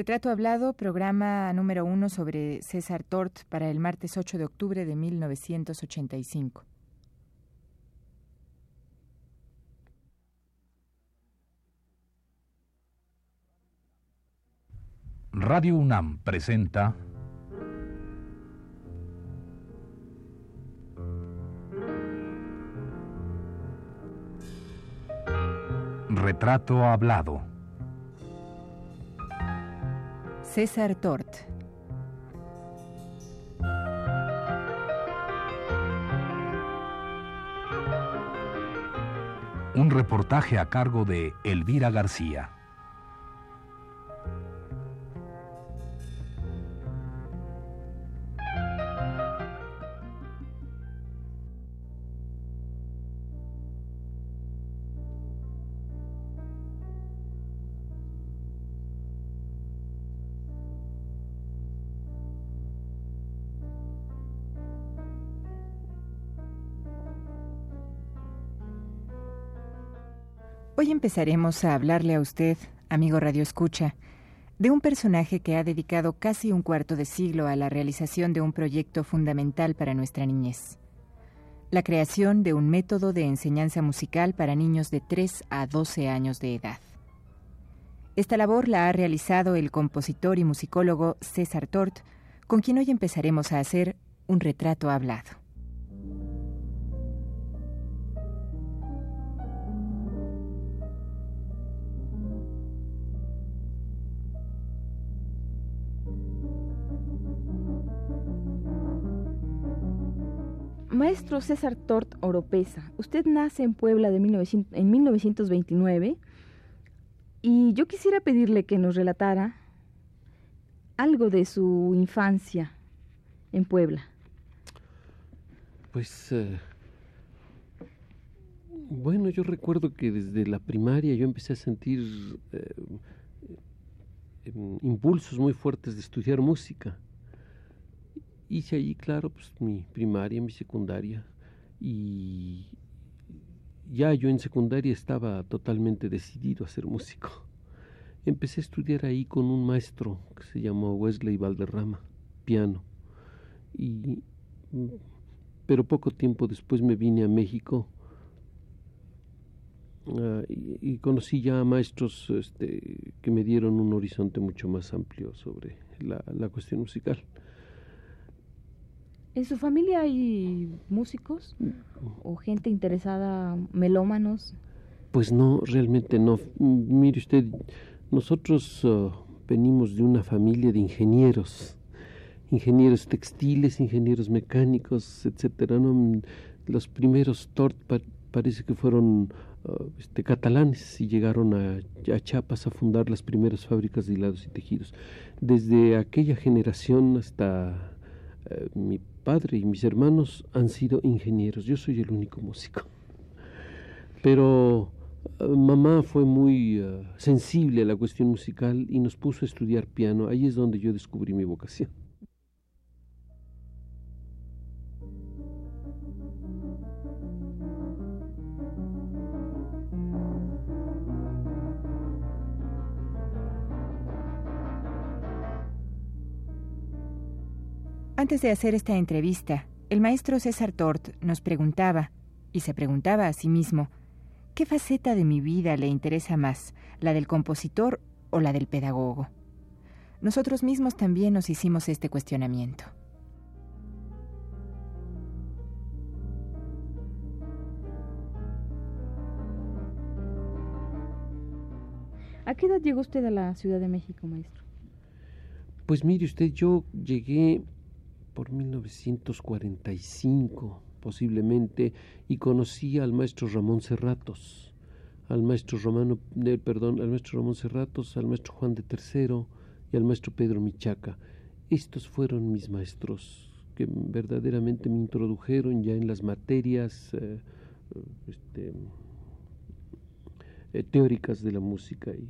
Retrato Hablado, programa número uno sobre César Tort para el martes 8 de octubre de 1985. Radio UNAM presenta Retrato Hablado. César Tort. Un reportaje a cargo de Elvira García. Empezaremos a hablarle a usted, amigo Radio Escucha, de un personaje que ha dedicado casi un cuarto de siglo a la realización de un proyecto fundamental para nuestra niñez. La creación de un método de enseñanza musical para niños de 3 a 12 años de edad. Esta labor la ha realizado el compositor y musicólogo César Tort, con quien hoy empezaremos a hacer un retrato hablado. Maestro César Tort Oropesa, usted nace en Puebla de en 1929 y yo quisiera pedirle que nos relatara algo de su infancia en Puebla. Pues, eh, bueno, yo recuerdo que desde la primaria yo empecé a sentir eh, em, impulsos muy fuertes de estudiar música hice allí, claro, pues mi primaria, mi secundaria y ya yo en secundaria estaba totalmente decidido a ser músico. Empecé a estudiar ahí con un maestro que se llamó Wesley Valderrama, piano. Y, pero poco tiempo después me vine a México ah, y, conocí ya a maestros este, que me dieron un horizonte mucho más amplio sobre la cuestión musical. ¿En su familia hay músicos o gente interesada, melómanos? Pues no, realmente no. Mire usted, nosotros uh, venimos de una familia de ingenieros, ingenieros textiles, ingenieros mecánicos, etcétera. Los primeros Tort parece que fueron uh, este, catalanes y llegaron a, Chiapas a fundar las primeras fábricas de hilados y tejidos. Desde aquella generación hasta uh, mi padre y mis hermanos han sido ingenieros, yo soy el único músico. Pero eh, mamá fue muy eh, sensible a la cuestión musical y nos puso a estudiar piano, ahí es donde yo descubrí mi vocación. Antes de hacer esta entrevista, el maestro César Tort nos preguntaba, y se preguntaba a sí mismo, ¿qué faceta de mi vida le interesa más, la del compositor o la del pedagogo? Nosotros mismos también nos hicimos este cuestionamiento. ¿A qué edad llegó usted a la Ciudad de México, maestro? Pues mire usted, yo llegué por 1945 posiblemente y conocí al maestro Ramón Serratos, al maestro Romano, eh, perdón, al maestro Ramón Serratos, al maestro Juan de Tercero y al maestro Pedro Michaca. Estos fueron mis maestros que verdaderamente me introdujeron ya en las materias eh, este, eh, teóricas de la música y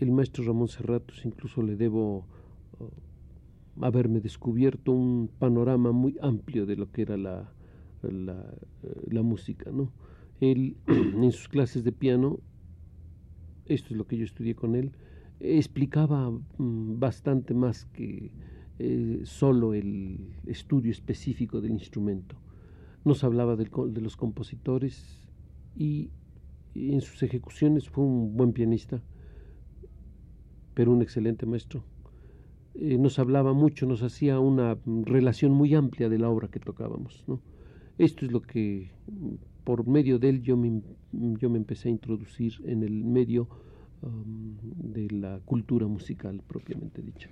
el maestro Ramón Serratos incluso le debo haberme descubierto un panorama muy amplio de lo que era la, la, eh, música. ¿no? Él, en sus clases de piano, esto es lo que yo estudié con él, explicaba mm, bastante más que eh, solo el estudio específico del instrumento. Nos hablaba de los compositores y en sus ejecuciones fue un buen pianista, pero un excelente maestro. Eh, nos hablaba mucho, nos hacía una relación muy amplia de la obra que tocábamos. ¿no? Esto es lo que, por medio de él, yo me, yo me empecé a introducir en el medio um, de la cultura musical propiamente dicha.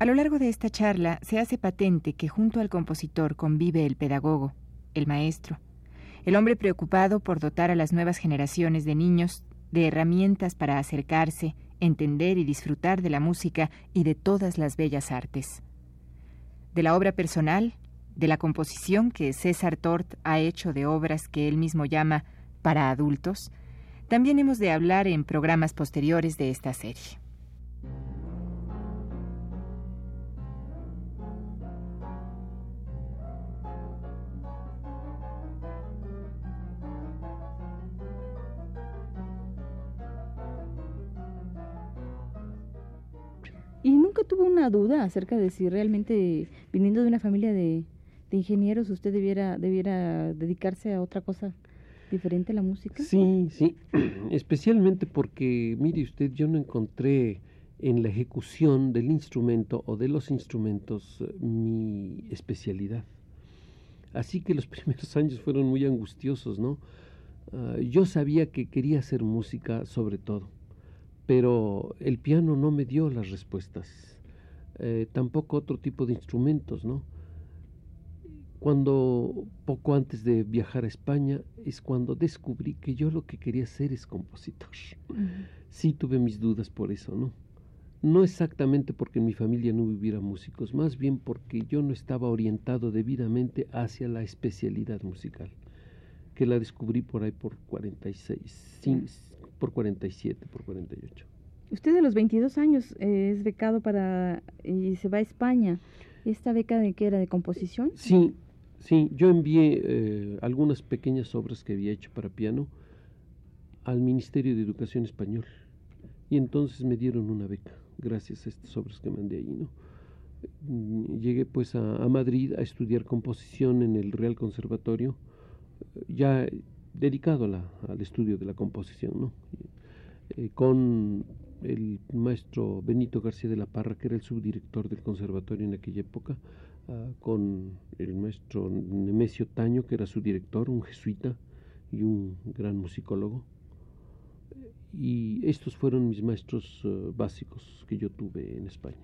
A lo largo de esta charla se hace patente que junto al compositor convive el pedagogo, el maestro, el hombre preocupado por dotar a las nuevas generaciones de niños de herramientas para acercarse, entender y disfrutar de la música y de todas las bellas artes. De la obra personal, de la composición que César Tort ha hecho de obras que él mismo llama para adultos, también hemos de hablar en programas posteriores de esta serie. Duda acerca de si realmente, viniendo de una familia de, ingenieros, usted debiera, debiera dedicarse a otra cosa diferente a la música? Sí, sí, especialmente porque, mire usted, yo no encontré en la ejecución del instrumento o de los instrumentos eh, mi especialidad. Así que los primeros años fueron muy angustiosos, ¿no? Ah, yo sabía que quería hacer música sobre todo pero el piano no me dio las respuestas, eh, tampoco otro tipo de instrumentos, ¿no? Cuando, poco antes de viajar a España, es cuando descubrí que yo lo que quería ser es compositor. Sí tuve mis dudas por eso, ¿no? No exactamente porque en mi familia no hubiera músicos, más bien porque yo no estaba orientado debidamente hacia la especialidad musical, que la descubrí por ahí por 46, por 47, por 48. Usted de los 22 años eh, es becado para y se va a España. ¿Esta beca de qué era? ¿De composición? Sí, sí. Yo envié eh, algunas pequeñas obras que había hecho para piano al Ministerio de Educación Español. Y entonces me dieron una beca, gracias a estas obras que mandé allí, ¿no? Mm, llegué pues a, Madrid a estudiar composición en el Real Conservatorio, ya dedicado al estudio de la composición, ¿no? Eh, con el maestro Benito García de la Parra, que era el subdirector del conservatorio en aquella época, ah, con el maestro Nemesio Taño, que era su director, un jesuita y un gran musicólogo. Y estos fueron mis maestros ah, básicos que yo tuve en España.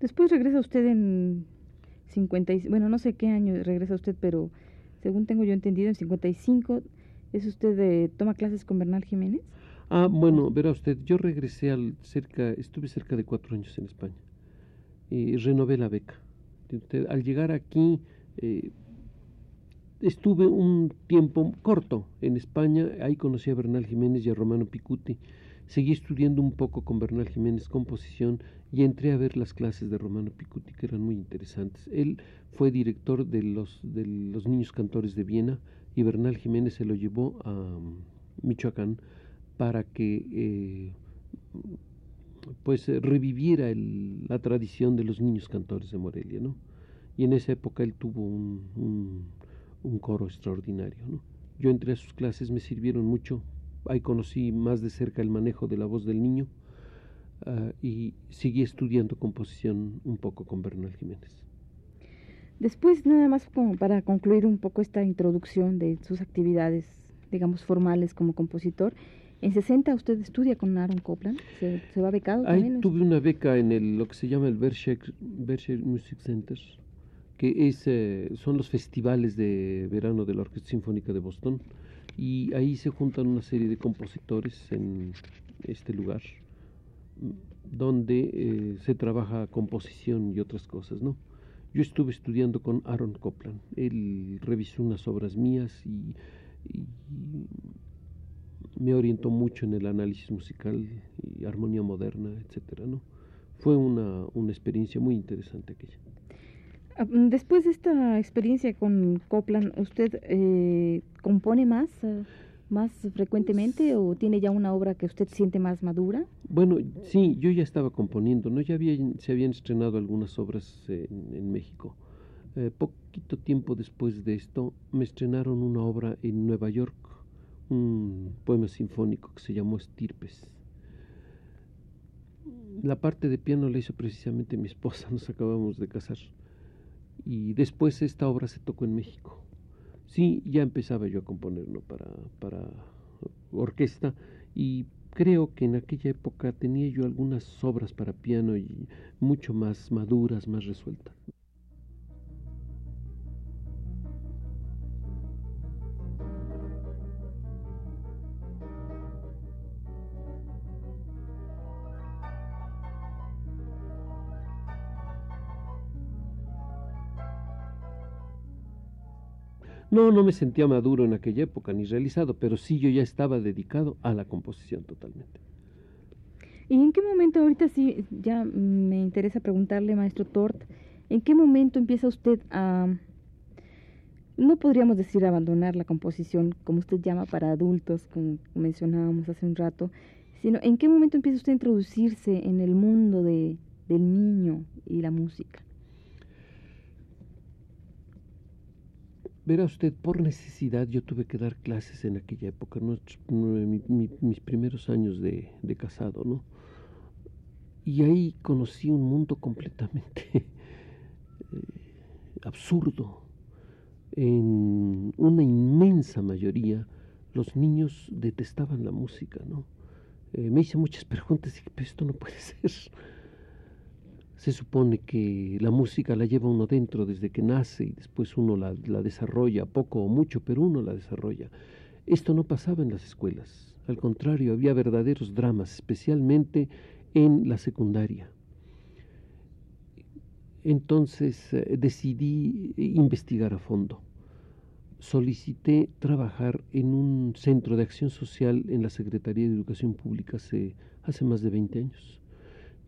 Después regresa usted en 50, bueno, no sé qué año regresa usted, pero según tengo yo entendido, en 55 es usted de, toma clases con Bernal Jiménez. Ah, bueno, verá usted, yo regresé al cerca, estuve cerca de cuatro años en España y renové la beca. al llegar aquí, eh, estuve un tiempo corto en España, ahí conocí a Bernal Jiménez y a Romano Picuti. Seguí estudiando un poco con Bernal Jiménez composición y entré a ver las clases de Romano Picuti que eran muy interesantes. Él fue director de los, de los niños cantores de Viena y Bernal Jiménez se lo llevó a um, Michoacán para que eh, pues eh, reviviera la tradición de los niños cantores de Morelia, ¿no? Y en esa época él tuvo un, coro extraordinario, ¿no? Yo entré a sus clases, me sirvieron mucho, ahí conocí más de cerca el manejo de la voz del niño ah, y seguí estudiando composición un poco con Bernal Jiménez. Después, nada más para concluir un poco esta introducción de sus actividades, digamos, formales como compositor, en 60 usted estudia con Aaron Copland, se, va becado Ahí también. tuve una beca en el, lo que se llama el Berkshire, Music Center, que es, eh, son los festivales de verano de la Orquesta Sinfónica de Boston, y ahí se juntan una serie de compositores en este lugar, donde eh, se trabaja composición y otras cosas, ¿no? Yo estuve estudiando con Aaron Copland, él revisó unas obras mías y me orientó mucho en el análisis musical y armonía moderna, etcétera, ¿no? Fue una, una experiencia muy interesante aquella. Ah, después de esta experiencia con Copland, ¿usted eh, compone más, ah, más frecuentemente o tiene ya una obra que usted siente más madura? Bueno, sí, yo ya estaba componiendo, ¿no? Ya había, se habían estrenado algunas obras en, en México. Eh, poquito tiempo después de esto me estrenaron una obra en Nueva York, un poema sinfónico que se llamó Estirpes. La parte de piano la hizo precisamente mi esposa, nos acabamos de casar. Y después esta obra se tocó en México. Sí, ya empezaba yo a componer para, para orquesta y creo que en aquella época tenía yo algunas obras para piano y mucho más maduras, más resueltas. No, no me sentía maduro en aquella época ni realizado, pero sí yo ya estaba dedicado a la composición totalmente. ¿Y en qué momento, ahorita sí, ya me interesa preguntarle, maestro Tort, ¿en qué momento empieza usted a, no podríamos decir abandonar la composición, como usted llama, para adultos, como mencionábamos hace un rato, sino en qué momento empieza usted a introducirse en el mundo de, del niño y la música? Verá usted, por necesidad yo tuve que dar clases en aquella época, mis primeros años de, casado, ¿no? Y ahí conocí un mundo completamente eh, absurdo. En una inmensa mayoría, los niños detestaban la música, ¿no? Eh, me hice muchas preguntas y dije, pero esto no puede ser se supone que la música la lleva uno dentro desde que nace y después uno la, desarrolla, poco o mucho, pero uno la desarrolla. Esto no pasaba en las escuelas, al contrario, había verdaderos dramas, especialmente en la secundaria. Entonces eh, decidí investigar a fondo. Solicité trabajar en un centro de acción social en la Secretaría de Educación Pública hace, hace más de 20 años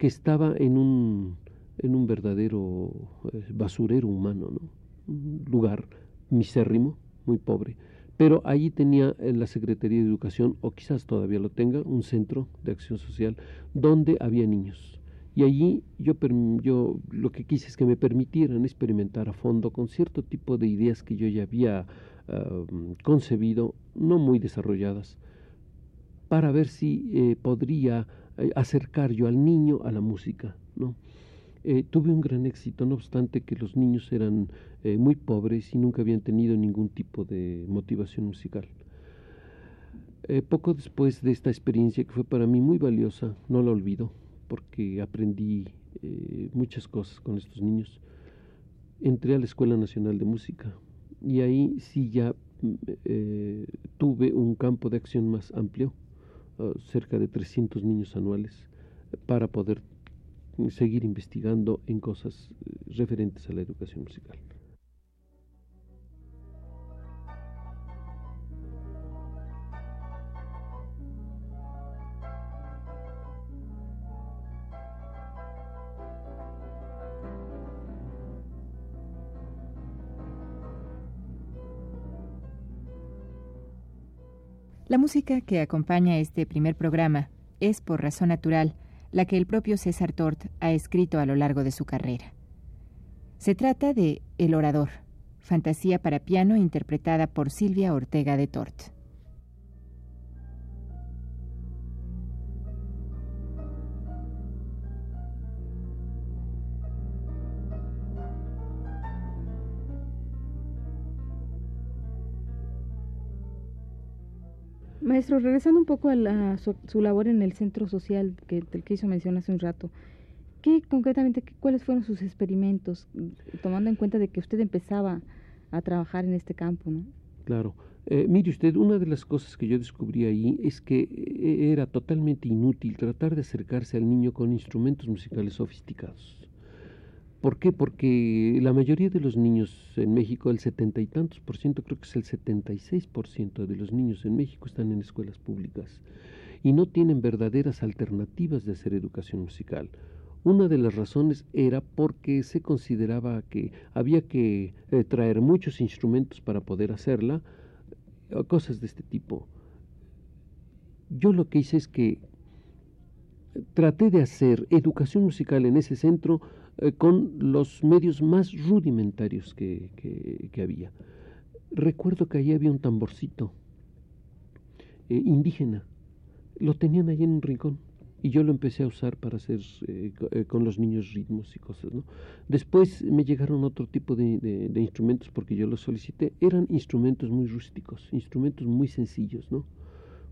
que estaba en un, en un verdadero eh, basurero humano, ¿no? un lugar misérrimo, muy pobre. Pero allí tenía en la Secretaría de Educación, o quizás todavía lo tenga, un centro de acción social donde había niños. Y allí yo, yo lo que quise es que me permitieran experimentar a fondo con cierto tipo de ideas que yo ya había ah, concebido, no muy desarrolladas, para ver si eh, podría eh, acercar yo al niño a la música, ¿no? Eh, tuve un gran éxito, no obstante que los niños eran muy pobres y nunca habían tenido ningún tipo de motivación musical. poco después de esta experiencia, que fue para mí muy valiosa, no la olvido, porque aprendí muchas cosas con estos niños, entré a la Escuela Nacional de Música y ahí sí ya tuve un campo de acción más amplio Cerca de 300 niños anuales para poder seguir investigando en cosas eh, referentes a la educación musical. La música que acompaña este primer programa es, por razón natural, la que el propio César Tort ha escrito a lo largo de su carrera. Se trata de El Orador, fantasía para piano interpretada por Silvia Ortega de Tort. Maestro, regresando un poco a su, labor en el centro social que, del que hizo mención hace un rato, ¿qué concretamente, cuáles fueron sus experimentos, tomando en cuenta de que usted empezaba a trabajar en este campo? ¿no? Claro. Eh, mire usted, una de las cosas que yo descubrí ahí es que eh, era totalmente inútil tratar de acercarse al niño con instrumentos musicales sofisticados. ¿Por qué? Porque la mayoría de los niños en México, el setenta y tantos por ciento, creo que es el setenta y seis por ciento de los niños en México están en escuelas públicas y no tienen verdaderas alternativas de hacer educación musical. Una de las razones era porque se consideraba que había que eh, traer muchos instrumentos para poder hacerla, cosas de este tipo. Yo lo que hice es que traté de hacer educación musical en ese centro eh, con los medios más rudimentarios que, había. Recuerdo que allí había un tamborcito eh, indígena, lo tenían allí en un rincón y yo lo empecé a usar para hacer eh, con los niños ritmos y cosas. ¿no? Después me llegaron otro tipo de, de, instrumentos porque yo los solicité. Eran instrumentos muy rústicos, instrumentos muy sencillos, ¿no?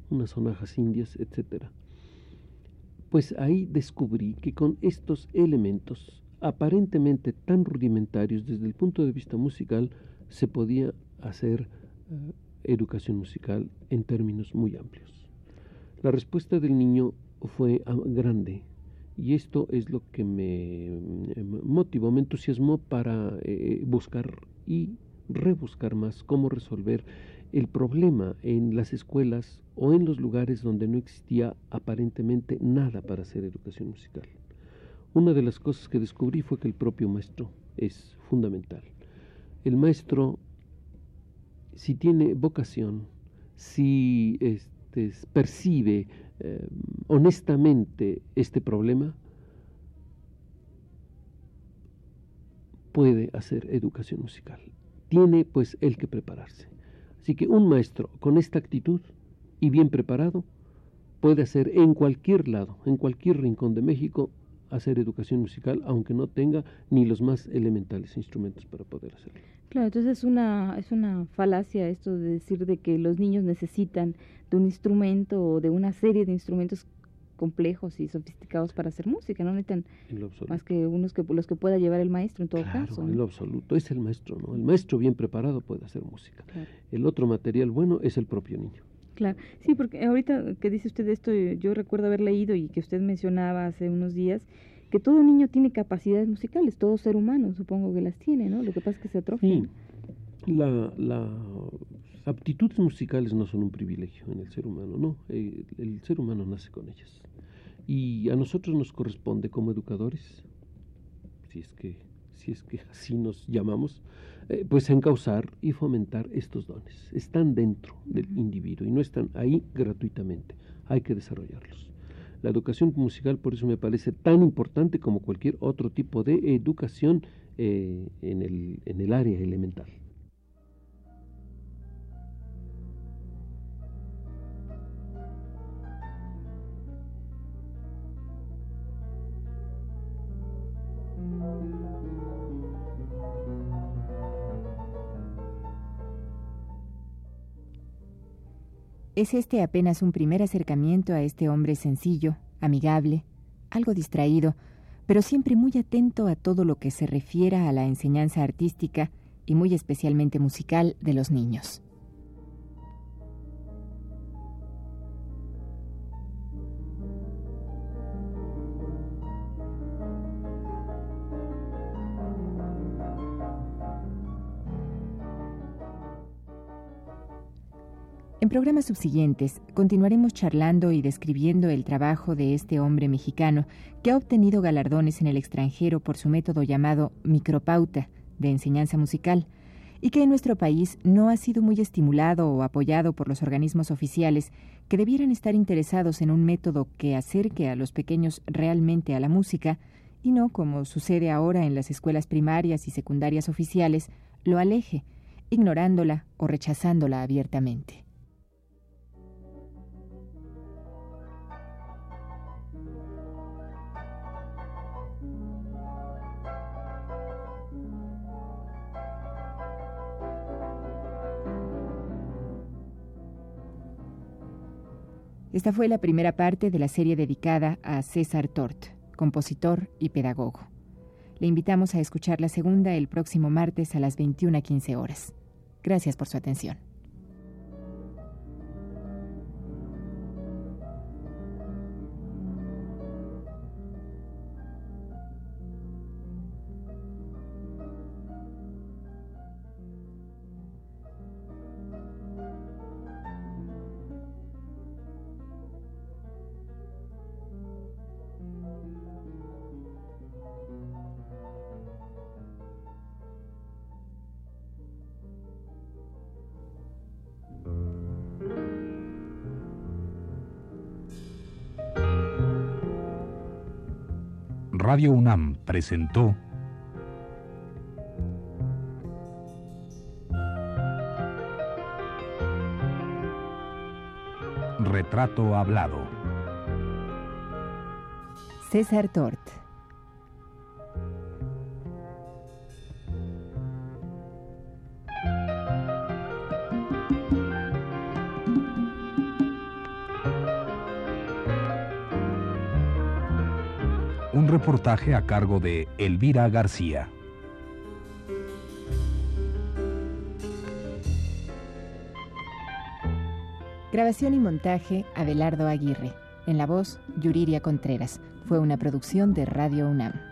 unas sonajas indias, etcétera. Pues ahí descubrí que con estos elementos aparentemente tan rudimentarios desde el punto de vista musical se podía hacer eh, educación musical en términos muy amplios. La respuesta del niño fue ah, grande y esto es lo que me motivó, me entusiasmó para eh, buscar y rebuscar más cómo resolver el problema en las escuelas o en los lugares donde no existía aparentemente nada para hacer educación musical. Una de las cosas que descubrí fue que el propio maestro es fundamental. El maestro, si tiene vocación, si este, percibe eh, honestamente este problema, puede hacer educación musical. Tiene pues el que prepararse. Así que un maestro con esta actitud y bien preparado puede hacer en cualquier lado, en cualquier rincón de México, hacer educación musical, aunque no tenga ni los más elementales instrumentos para poder hacerlo. Claro, entonces es una, es una falacia esto de decir de que los niños necesitan de un instrumento o de una serie de instrumentos complejos y sofisticados para hacer música, no necesitan más que unos que los que pueda llevar el maestro en todo caso. En lo absoluto, es el maestro, ¿no? El maestro bien preparado puede hacer música. El otro material bueno es el propio niño. Claro, sí, porque ahorita que dice usted esto, yo recuerdo haber leído y que usted mencionaba hace unos días que todo niño tiene capacidades musicales, todo ser humano supongo que las tiene, ¿no? Lo que pasa es que se atrofian. Sí. La, la aptitudes musicales no son un privilegio en el ser humano, no, el, el ser humano nace con ellas. Y a nosotros nos corresponde como educadores, si es que, si es que así nos llamamos, eh, pues encauzar y fomentar estos dones. Están dentro del individuo y no están ahí gratuitamente. Hay que desarrollarlos. La educación musical por eso me parece tan importante como cualquier otro tipo de educación eh, en, el, en el área elemental. Es este apenas un primer acercamiento a este hombre sencillo, amigable, algo distraído, pero siempre muy atento a todo lo que se refiera a la enseñanza artística y muy especialmente musical de los niños. Programas subsiguientes continuaremos charlando y describiendo el trabajo de este hombre mexicano que ha obtenido galardones en el extranjero por su método llamado micropauta de enseñanza musical y que en nuestro país no ha sido muy estimulado o apoyado por los organismos oficiales que debieran estar interesados en un método que acerque a los pequeños realmente a la música y no, como sucede ahora en las escuelas primarias y secundarias oficiales, lo aleje, ignorándola o rechazándola abiertamente. Esta fue la primera parte de la serie dedicada a César Tort, compositor y pedagogo. Le invitamos a escuchar la segunda el próximo martes a las 21.15 horas. Gracias por su atención. Radio UNAM presentó Retrato Hablado. César Tort. Un reportaje a cargo de Elvira García. Grabación y montaje, Abelardo Aguirre. En la voz, Yuriria Contreras. Fue una producción de Radio UNAM.